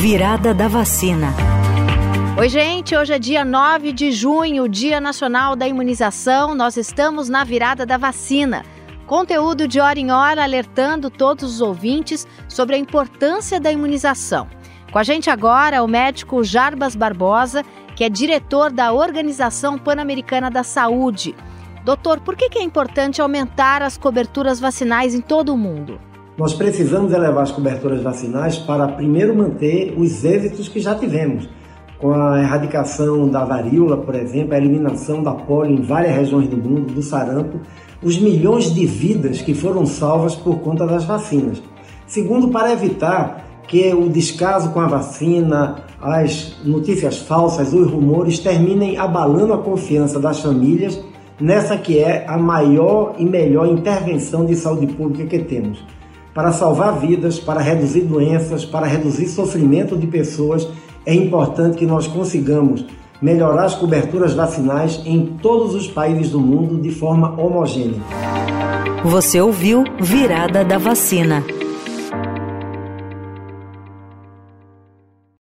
Virada da vacina. Oi, gente. Hoje é dia 9 de junho, Dia Nacional da Imunização. Nós estamos na virada da vacina. Conteúdo de hora em hora alertando todos os ouvintes sobre a importância da imunização. Com a gente agora o médico Jarbas Barbosa, que é diretor da Organização Pan-Americana da Saúde. Doutor, por que é importante aumentar as coberturas vacinais em todo o mundo? Nós precisamos elevar as coberturas vacinais para primeiro manter os êxitos que já tivemos, com a erradicação da varíola, por exemplo, a eliminação da polio em várias regiões do mundo, do sarampo, os milhões de vidas que foram salvas por conta das vacinas. Segundo, para evitar que o descaso com a vacina, as notícias falsas, os rumores terminem abalando a confiança das famílias nessa que é a maior e melhor intervenção de saúde pública que temos. Para salvar vidas, para reduzir doenças, para reduzir sofrimento de pessoas, é importante que nós consigamos melhorar as coberturas vacinais em todos os países do mundo de forma homogênea. Você ouviu Virada da Vacina